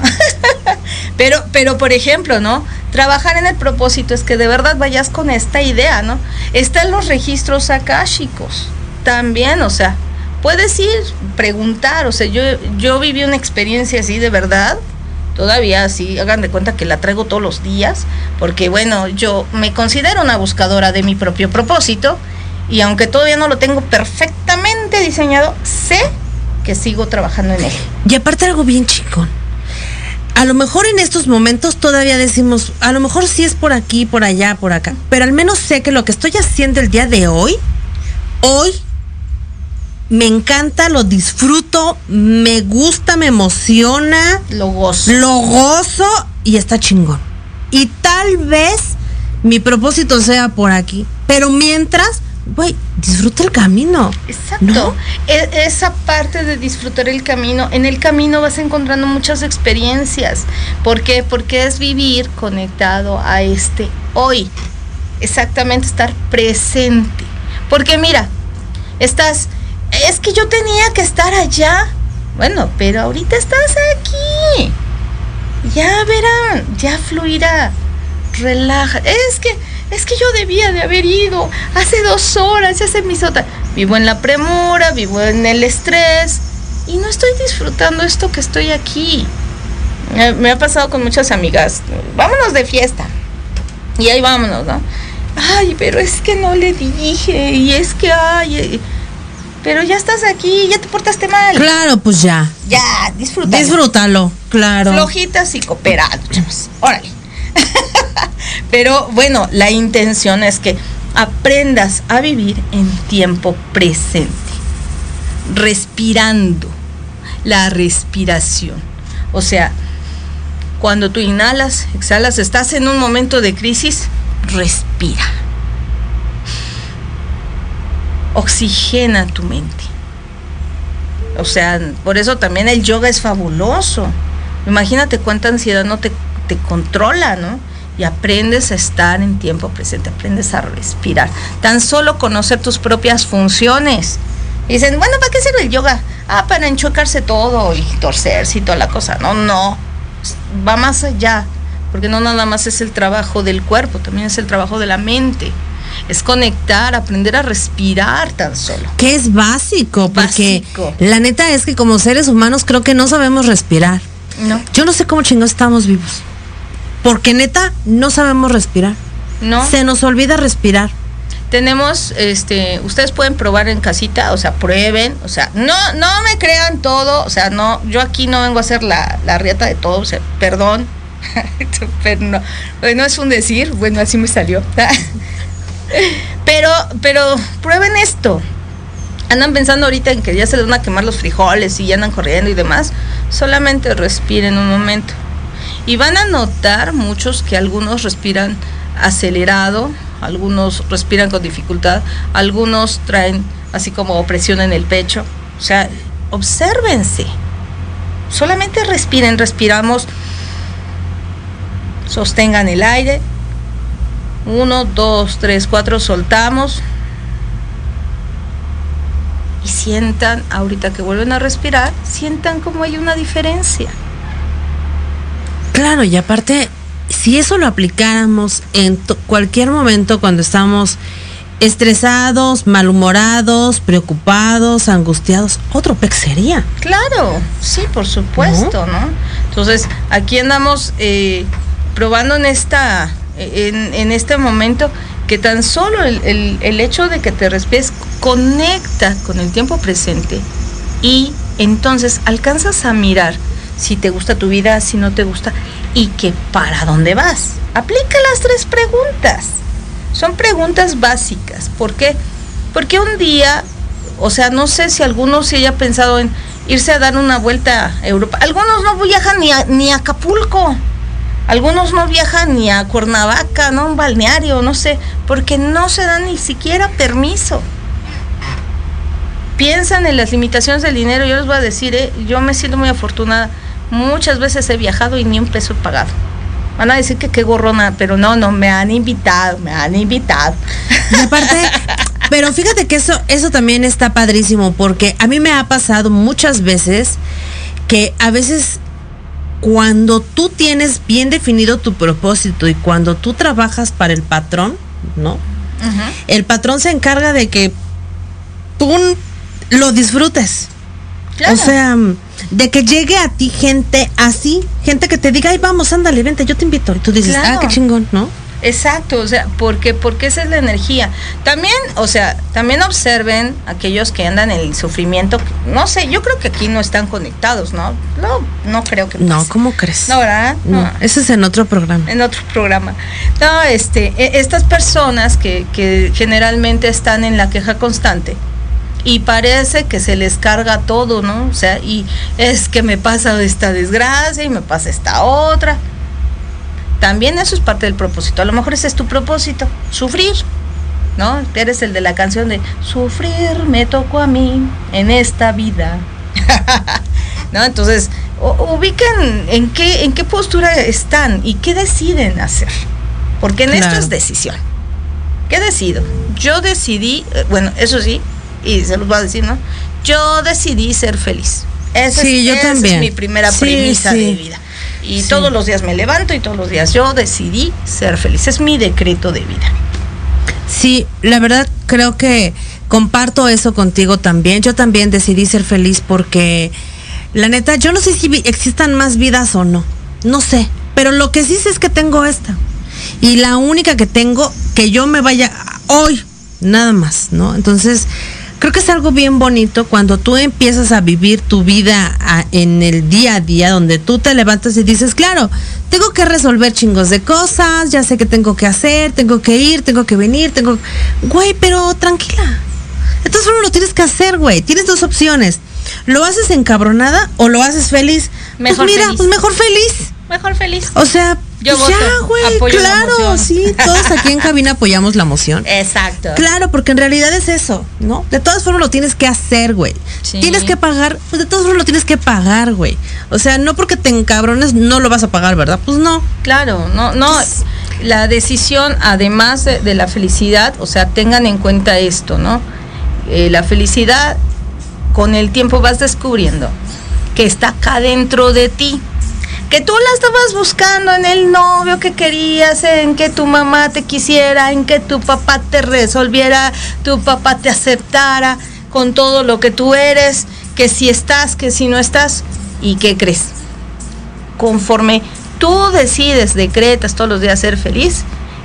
pero, pero, por ejemplo, ¿no? Trabajar en el propósito es que de verdad vayas con esta idea, ¿no? Están los registros akáshicos también, o sea, puedes ir, preguntar, o sea, yo, yo viví una experiencia así de verdad, todavía así, hagan de cuenta que la traigo todos los días, porque bueno, yo me considero una buscadora de mi propio propósito, y aunque todavía no lo tengo perfectamente diseñado, sé que sigo trabajando en él. Y aparte algo bien chingón. A lo mejor en estos momentos todavía decimos, a lo mejor sí es por aquí, por allá, por acá. Pero al menos sé que lo que estoy haciendo el día de hoy, hoy, me encanta, lo disfruto, me gusta, me emociona, Lo gozo. lo gozo y está chingón. Y tal vez mi propósito sea por aquí. Pero mientras, güey, disfruta el camino. Exacto. ¿No? E- esa parte de disfrutar el camino, en el camino vas encontrando muchas experiencias. ¿Por qué? Porque es vivir conectado a este hoy. Exactamente, estar presente. Porque mira, estás, es que yo tenía que estar allá. Bueno, pero ahorita estás aquí. Ya verán, ya fluirá. Relaja. Es que, es que yo debía de haber ido hace dos horas, me hizo tan- Vivo en la premura, vivo en el estrés y no estoy disfrutando esto que estoy aquí. Me ha pasado con muchas amigas. Vámonos de fiesta. Y ahí vámonos, ¿no? Ay, pero es que no le dije. Y es que, ay. Pero ya estás aquí, ya te portaste mal. Claro, pues ya. Ya, disfruta. Disfrútalo, claro. Flojitas y cooperados. Órale. Pero bueno, la intención es que aprendas a vivir en tiempo presente, respirando la respiración. O sea, cuando tú inhalas, exhalas, estás en un momento de crisis, respira. Oxigena tu mente. O sea, por eso también el yoga es fabuloso. Imagínate cuánta ansiedad no te, te controla, ¿no? Y aprendes a estar en tiempo presente, aprendes a respirar. Tan solo conocer tus propias funciones. Y dicen, bueno, ¿para qué sirve el yoga? Ah, para enchocarse todo y torcerse y toda la cosa. No, no. va más allá, porque no nada más es el trabajo del cuerpo, también es el trabajo de la mente. Es conectar, aprender a respirar tan solo. Que es básico, porque Básico. la neta es que como seres humanos creo que no sabemos respirar. No, Yo no sé cómo chingados estamos vivos. Porque neta no sabemos respirar. no. Se nos olvida respirar. Tenemos, este, ustedes pueden probar en casita, o sea, prueben, o sea, no, no me crean todo, o sea, no, yo aquí no vengo a hacer la, la riata de todo, o sea, perdón, pero no, bueno, es un decir, bueno, así me salió. pero, pero prueben esto. Andan pensando ahorita en que ya se les van a quemar los frijoles y ya andan corriendo y demás. Solamente respiren un momento. Y van a notar muchos que algunos respiran acelerado, algunos respiran con dificultad, algunos traen así como opresión en el pecho. O sea, obsérvense. Solamente respiren, respiramos. Sostengan el aire. Uno, dos, tres, cuatro, soltamos. Y sientan, ahorita que vuelven a respirar, sientan como hay una diferencia. Claro, y aparte, si eso lo aplicáramos en cualquier momento cuando estamos estresados, malhumorados, preocupados, angustiados, otro pec sería. Claro, sí, por supuesto, ¿no? Entonces, aquí andamos eh, probando en esta, en, este momento que tan solo el, el- el hecho de que te respires conecta con el tiempo presente y entonces alcanzas a mirar si te gusta tu vida, si no te gusta y que para dónde vas. Aplica las tres preguntas. Son preguntas básicas. ¿Por qué? Porque un día, o sea, no sé si alguno se haya pensado en irse a dar una vuelta a Europa. Algunos no viajan ni a, ni a Acapulco. Algunos no viajan ni a Cuernavaca, ¿no? Un balneario, no sé, porque no se dan ni siquiera permiso. Piensan en las limitaciones del dinero. Yo les voy a decir, ¿eh? yo me siento muy afortunada. Muchas veces he viajado y ni un peso he pagado. Van a decir que qué gorrona, pero no, no, me han invitado, me han invitado. Y aparte, pero fíjate que eso, eso también está padrísimo, porque a mí me ha pasado muchas veces que a veces cuando tú tienes bien definido tu propósito y cuando tú trabajas para el patrón, ¿no? El patrón se encarga de que tú lo disfrutes. Claro. O sea, de que llegue a ti gente así, gente que te diga, ay, vamos, ándale, vente, yo te invito. Y tú dices, Claro. ah, qué chingón, ¿no? Exacto, o sea, porque porque esa es la energía. También, o sea, también observen aquellos que andan en el sufrimiento. No sé, yo creo que aquí no están conectados, ¿no? No, no creo que No. ¿cómo crees? No, ¿verdad? No, eso es en otro programa. en otro programa. No, este, e- estas personas que, que generalmente están en la queja constante y parece que se les carga todo, ¿no? O sea, y es que me pasa esta desgracia y me pasa esta otra. También eso es parte del propósito. A lo mejor ese es tu propósito, sufrir, ¿no? Eres el de la canción de Sufrir me tocó a mí en esta vida. ¿No? Entonces, u- ubiquen en qué, en qué postura están y qué deciden hacer. Porque en esto Claro. es decisión. ¿Qué decido? Yo decidí, eh, bueno, eso sí, y se los voy a decir, ¿no? Yo decidí ser feliz. Esa Sí, es, yo esa es también. mi primera Sí, premisa sí. de vida. Y Sí. todos los días me levanto y todos los días yo decidí ser feliz. Es mi decreto de vida. Sí, la verdad creo que comparto eso contigo también. Yo también decidí ser feliz porque, la neta, yo no sé si existan más vidas o no. No sé. Pero lo que sí sé es que tengo esta. Y la única que tengo, que yo me vaya hoy, nada más, ¿no? Entonces, creo que es algo bien bonito cuando tú empiezas a vivir tu vida a- en el día a día, donde tú te levantas y dices, claro, tengo que resolver chingos de cosas, ya sé qué tengo que hacer, tengo que ir, tengo que venir, tengo... Güey, pero tranquila. Entonces solo lo tienes que hacer, güey. Tienes dos opciones. ¿Lo haces encabronada o lo haces feliz? Mejor pues mira, feliz. pues mejor feliz. Mejor feliz. O sea, Yo ya, güey, claro, sí, todos aquí en cabina apoyamos la moción. Exacto. Claro, porque en realidad es eso, ¿no? De todas formas lo tienes que hacer, güey. Sí. Tienes que pagar, pues de todas formas lo tienes que pagar, güey. O sea, no porque te encabrones no lo vas a pagar, ¿verdad? Pues no. Claro, no, no. La decisión, además de, de la felicidad, o sea, tengan en cuenta esto, ¿no? Eh, la felicidad, con el tiempo vas descubriendo que está acá dentro de ti. Que tú la estabas buscando en el novio que querías, en que tu mamá te quisiera, en que tu papá te resolviera, tu papá te aceptara con todo lo que tú eres, que si estás, que si no estás, ¿y qué crees? Conforme tú decides, decretas todos los días ser feliz,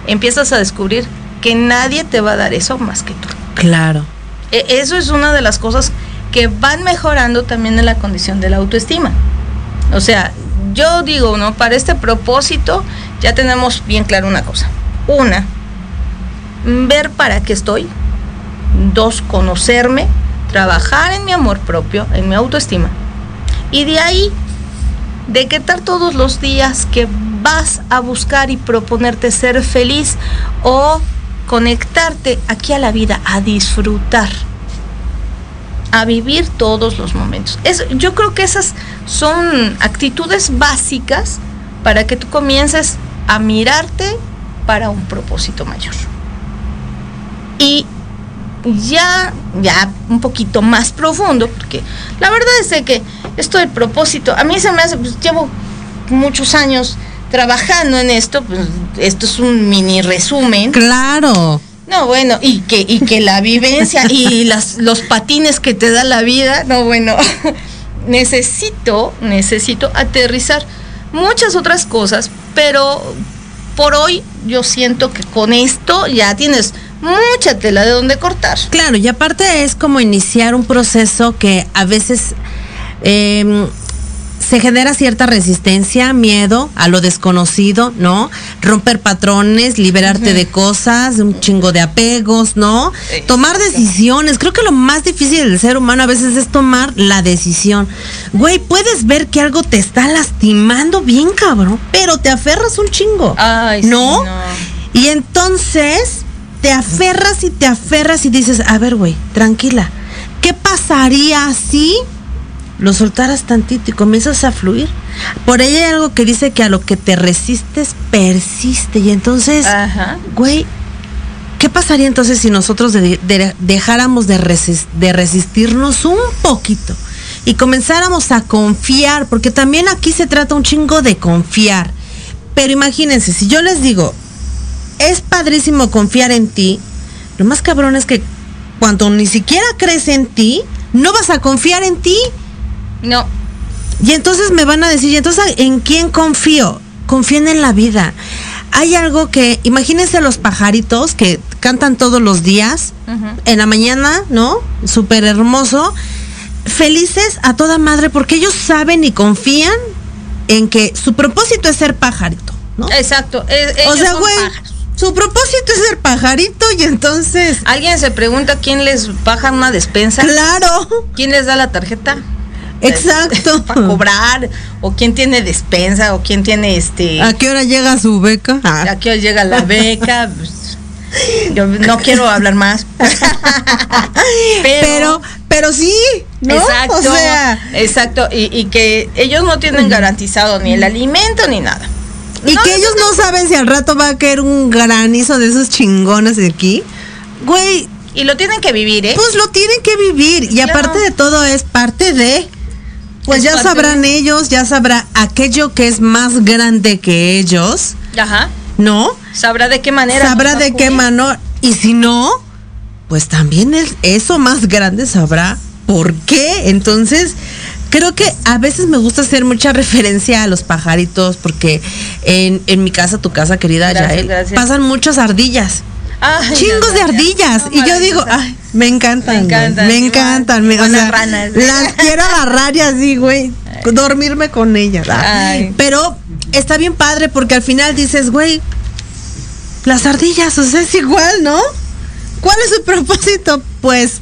empiezas a descubrir que nadie te va a dar eso más que tú. Claro. E- Eso es una de las cosas que van mejorando también en la condición de la autoestima. O sea, yo digo, ¿no? Para este propósito ya tenemos bien claro una cosa. Una, ver para qué estoy. Dos, conocerme, trabajar en mi amor propio, en mi autoestima. Y de ahí, decretar todos los días que vas a buscar y proponerte ser feliz o conectarte aquí a la vida, a disfrutar, a vivir todos los momentos. Es, yo creo que esas son actitudes básicas para que tú comiences a mirarte para un propósito mayor. Y ya, ya un poquito más profundo, porque la verdad es de que esto del propósito, a mí se me hace, pues llevo muchos años trabajando en esto, pues esto es un mini resumen. Claro. No, bueno, y que, y que la vivencia y las, los patines que te da la vida, no, bueno, necesito, necesito aterrizar muchas otras cosas, pero por hoy yo siento que con esto ya tienes mucha tela de donde cortar. Claro, y aparte es como iniciar un proceso que a veces eh, se genera cierta resistencia, miedo a lo desconocido, ¿no? Romper patrones, liberarte de cosas, un chingo de apegos, ¿no? Tomar decisiones. Creo que lo más difícil del ser humano a veces es tomar la decisión. Güey, puedes ver que algo te está lastimando bien, cabrón, pero te aferras un chingo. Ay, sí, ¿no? no. Y entonces te aferras y te aferras y dices, a ver, güey, tranquila. ¿Qué pasaría si lo soltaras tantito y comienzas a fluir? Por ahí hay algo que dice que a lo que te resistes persiste. Y entonces, Ajá. güey, ¿qué pasaría entonces si nosotros de- de- dejáramos de, de resistirnos un poquito y comenzáramos a confiar? Porque también aquí se trata un chingo de confiar. Pero imagínense, si yo les digo, es padrísimo confiar en ti, lo más cabrón es que cuando ni siquiera crees en ti, no vas a confiar en ti. No, Y entonces me van a decir, ¿y entonces en quién confío? Confíen en la vida. Hay algo que, imagínense los pajaritos que cantan todos los días, en la mañana, ¿no? Súper hermoso. Felices a toda madre porque ellos saben y confían en que su propósito es ser pajarito, ¿no? exacto. e- O sea, güey, su propósito es ser pajarito y entonces, Alguien se pregunta quién les baja una despensa, claro, quién les da la tarjeta. Exacto. para cobrar o quién tiene despensa o quién tiene este ¿A qué hora llega su beca? Ah. a qué hora llega la beca Pues, yo no quiero hablar más pero, pero sí, ¿no? exacto O sea, exacto y, y que ellos no tienen garantizado ni el alimento ni nada y No, que ellos no saben si al rato va a caer un granizo de esos chingones de aquí. Güey, y lo tienen que vivir eh pues lo tienen que vivir. Y aparte de todo es parte de... Pues Es ya sabrán de- ellos, ya sabrá aquello que es más grande que ellos, ajá ¿no? sabrá de qué manera sabrá de qué mano. Y si no, pues también el- eso más grande sabrá por qué. Entonces, creo que a veces me gusta hacer mucha referencia a los pajaritos porque en, en mi casa, tu casa querida Gracias, Yael, gracias. pasan muchas ardillas. Ay, Chingos no, de ardillas. Y yo digo, ay, me encantan. Me encantan, Me igual, encantan. me- o igual sea, las ranas. las quiero agarrar y así, güey. Dormirme con ellas. Ay. Pero está bien padre porque al final dices, güey, las ardillas, o sea, es igual, ¿no? ¿Cuál es su propósito? Pues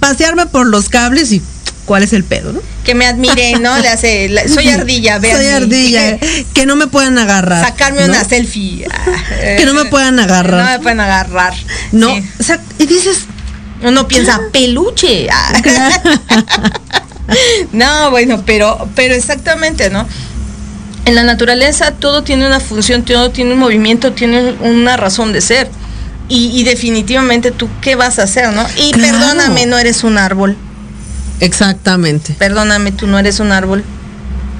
pasearme por los cables y ¿cuál es el pedo, no? que me admire no le hace la- soy ardilla vean Soy ardilla. que no me puedan agarrar. sacarme ¿no? una selfie Ah, Que no me puedan agarrar. no me pueden agarrar No, Sí. o sea, y dices, Uno piensa peluche. Ah. no, bueno, pero, pero exactamente, ¿no? En la naturaleza todo tiene una función, todo tiene un movimiento, tiene una razón de ser. Y, y definitivamente tú, ¿qué vas a hacer, no? Y Claro. perdóname, no eres un árbol. Exactamente. Perdóname, tú no eres un árbol.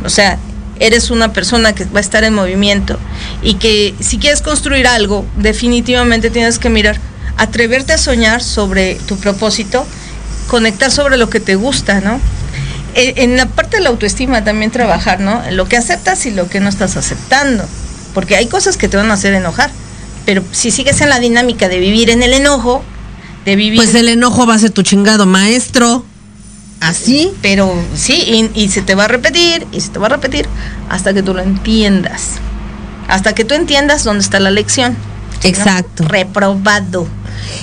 O sea, eres una persona que va a estar en movimiento y que si quieres construir algo, definitivamente tienes que mirar, atreverte a soñar sobre tu propósito, conectar sobre lo que te gusta, ¿no? E- En la parte de la autoestima también trabajar, ¿no? Lo que aceptas y lo que no estás aceptando. Porque hay cosas que te van a hacer enojar. Pero si sigues en la dinámica de vivir en el enojo, de vivir... Pues el enojo va a ser tu chingado maestro. Así. Pero sí, y, y se te va a repetir, y se te va a repetir, hasta que tú lo entiendas. Hasta que tú entiendas dónde está la lección. ¿no? Exacto. Reprobado.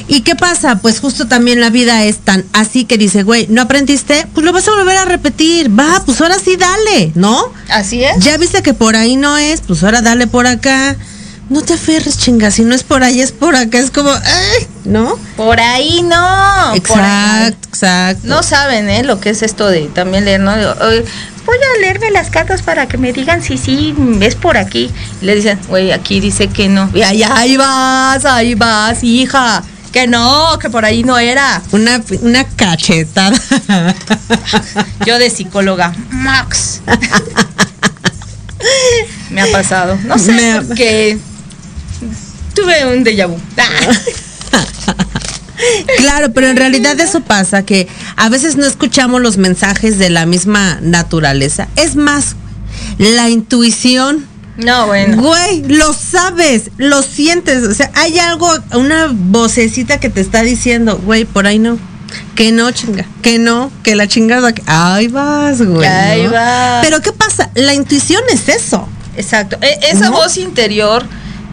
¿Y qué pasa? Pues justo también la vida es tan así que dice, güey, ¿no aprendiste? Pues lo vas a volver a repetir. Va, pues ahora sí dale, ¿no? Así es. Ya viste que por ahí no es, pues ahora dale por acá. No te aferres, chinga, si no es por ahí, es por acá, es como, ¡ay! ¿no? Por ahí no. por ahí Exacto, exacto. no. Saben, ¿eh? Lo que es esto de también leer, ¿no? Digo, "Oye, Voy a leerme las cartas para que me digan si sí es por aquí. Y le dicen, güey, aquí dice que no. Y ahí, ahí vas, ahí vas, hija. Que no, que por ahí no era. Una, una cachetada. Yo de psicóloga, Max. Me ha pasado. No sé Me por qué. Tuve un déjà vu. Claro, pero en realidad eso pasa, que a veces no escuchamos los mensajes de la misma naturaleza. Es más, la intuición, No, bueno. güey, lo sabes, lo sientes. O sea, hay algo, una vocecita que te está diciendo, güey, por ahí no. Que no, chinga, que no, que la chingada. que- Ahí vas, güey. Ahí ¿no? vas. Pero ¿qué pasa? La intuición es eso. Exacto. E- esa ¿No? voz interior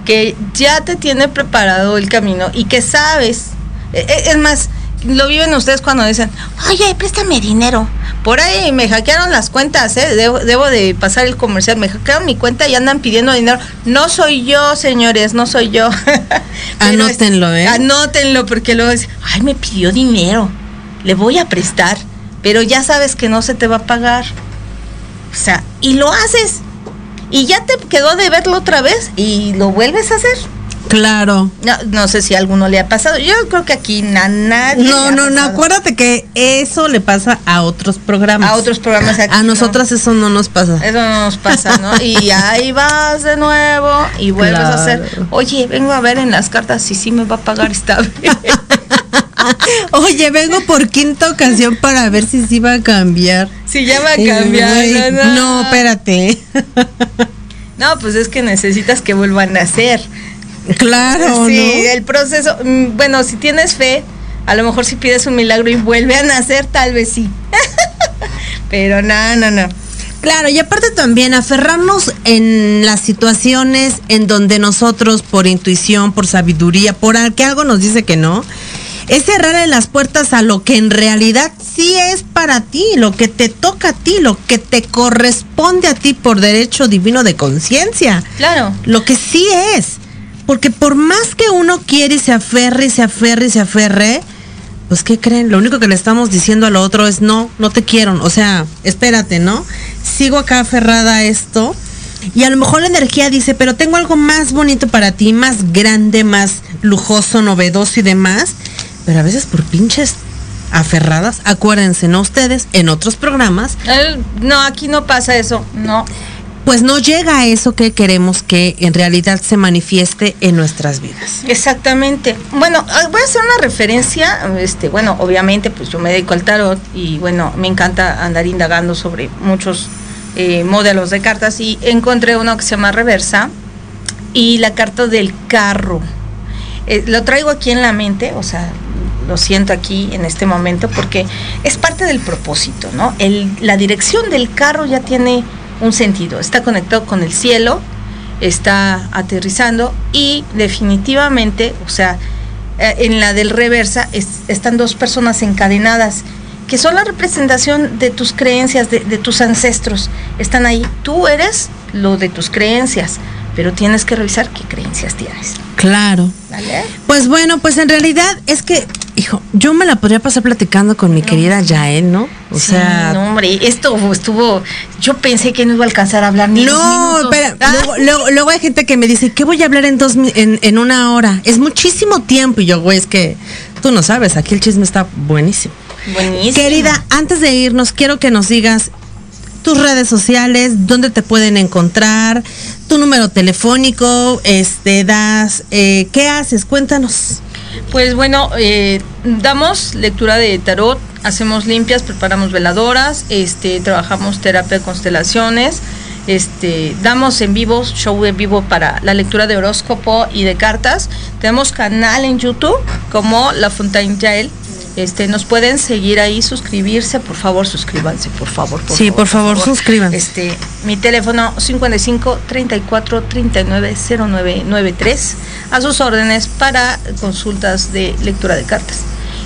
que ya te tiene preparado el camino y que sabes. E- e- Es más, lo viven ustedes cuando dicen, oye, préstame dinero. Por ahí me hackearon las cuentas, ¿eh? Debo, debo de pasar el comercial. Me hackearon mi cuenta y andan pidiendo dinero. No soy yo, señores, no soy yo. Anótenlo, ¿eh? Anótenlo porque luego dicen, ay, me pidió dinero. Le voy a prestar. Pero ya sabes que no se te va a pagar. O sea, y lo haces. Y ya te quedó de verlo otra vez y lo vuelves a hacer. Claro. No, no sé si a alguno le ha pasado. Yo creo que aquí na- nadie. No, no, no, acuérdate que eso le pasa a otros programas. A otros programas aquí. A no. nosotras eso no nos pasa. Eso no nos pasa, ¿no? Y ahí vas de nuevo y vuelves a hacer. Oye, vengo a ver en las cartas si sí me va a pagar esta vez. Oye, vengo por quinta ocasión para ver si sí va a cambiar. si ya va a Y, cambiar. no, no. no, espérate. No, pues es que necesitas que vuelvan a hacer. Claro, sí, ¿no? el proceso, mm, bueno, si tienes fe, a lo mejor si pides un milagro y vuelve a nacer, tal vez sí. Pero no, no, no. Claro, y aparte también aferrarnos en las situaciones en donde nosotros, por intuición, por sabiduría, por que algo nos dice que no, es cerrarle las puertas a lo que en realidad sí es para ti, lo que te toca a ti, lo que te corresponde a ti por derecho divino de conciencia. Claro. Lo que sí es. Porque por más que uno quiere y se aferre y se aferre y se aferre, pues ¿qué creen? Lo único que le estamos diciendo al otro es no, no te quiero. O sea, espérate, ¿no? Sigo acá aferrada a esto. Y a lo mejor la energía dice, pero tengo algo más bonito para ti, más grande, más lujoso, novedoso y demás. Pero a veces por pinches aferradas, acuérdense, ¿no? Ustedes en otros programas, no, aquí no pasa eso. No. Pues no llega a eso que queremos que en realidad se manifieste en nuestras vidas. Exactamente. Bueno, ah, voy a hacer una referencia. Este, bueno, obviamente, pues yo me dedico al tarot y bueno, me encanta andar indagando sobre muchos eh, modelos de cartas y encontré uno que se llama reversa y la carta del carro. Eh, lo traigo aquí en la mente, o sea, lo siento aquí en este momento porque es parte del propósito, ¿no? El, la dirección del carro ya tiene un sentido, está conectado con el cielo, está aterrizando y definitivamente, o sea, eh, en la del reversa es- están dos personas encadenadas que son la representación de tus creencias, de, de tus ancestros. Están ahí. Tú eres lo de tus creencias, pero tienes que revisar qué creencias tienes. Claro. ¿Vale? Pues bueno, pues en realidad es que, hijo, yo me la podría pasar platicando con mi querida Yael, ¿no? O Sí, sea, no, hombre, esto estuvo. Yo pensé que no iba a alcanzar a hablar ni No, espera. Ah, Luego, luego- luego hay gente que me dice, ¿qué voy a hablar en dos en una hora? Es muchísimo tiempo. Y yo, güey, es que tú no sabes, aquí el chisme está buenísimo. buenísimo. Querida, antes de irnos, quiero que nos digas tus redes sociales, dónde te pueden encontrar, tu número telefónico, este, das, eh, ¿qué haces? Cuéntanos. Pues bueno, eh, damos lectura de tarot, hacemos limpias, preparamos veladoras, este, trabajamos terapia de constelaciones, este, damos en vivo, show en vivo para la lectura de horóscopo y de cartas. Tenemos canal en YouTube como La Fontaine Yael. Este, nos pueden seguir ahí, suscribirse, por favor, suscríbanse, por favor. Por sí, favor, por favor, suscríbanse. Este, mi teléfono 55 34 39 09 93 a sus órdenes para consultas de lectura de cartas.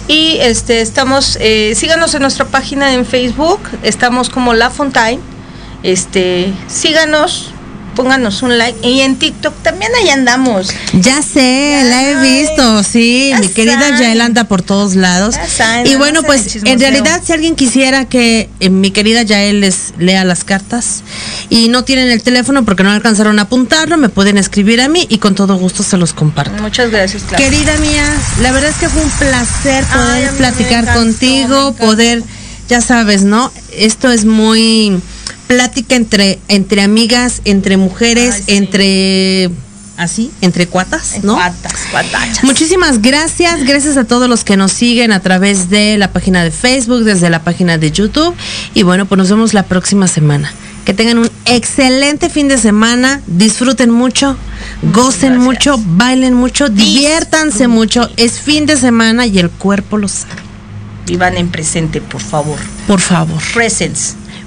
Y este, estamos, eh, síganos en nuestra página en Facebook, estamos como La Fontaine. Este, síganos, pónganos un like. Y en TikTok también ahí andamos. Ya sé, la he visto, sí, mi querida. Yael anda por todos lados. Saben, Y no bueno, pues en realidad si alguien quisiera que eh, mi querida Yael les lea las cartas y no tienen el teléfono porque no alcanzaron a apuntarlo, me pueden escribir a mí y con todo gusto se los comparto. Muchas gracias, Clara. Querida mía, la verdad es que fue un placer poder platicar encantó, contigo, poder, ya sabes, ¿no? Esto es muy plática entre, entre amigas, entre mujeres, Ay, sí. entre así, entre cuatas, ¿no? Cuatas, cuatachas. Muchísimas gracias, gracias a todos los que nos siguen a través de la página de Facebook, desde la página de YouTube. Y bueno, pues nos vemos la próxima semana. Que tengan un excelente fin de semana, disfruten mucho, gocen gracias. mucho, bailen mucho, diviértanse mucho. Es fin de semana y el cuerpo lo sabe. Vivan en presente, por favor. Por favor. Presence.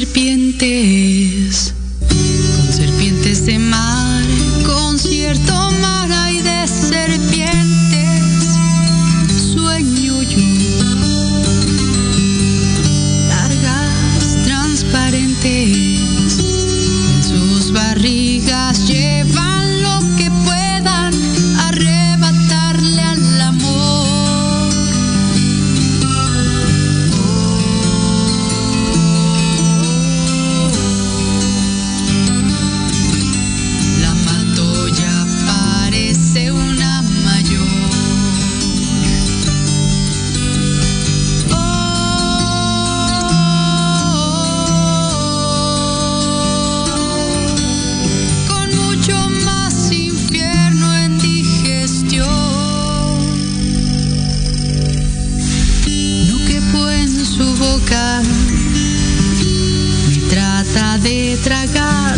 Serpientes, con serpientes de mar, de tragar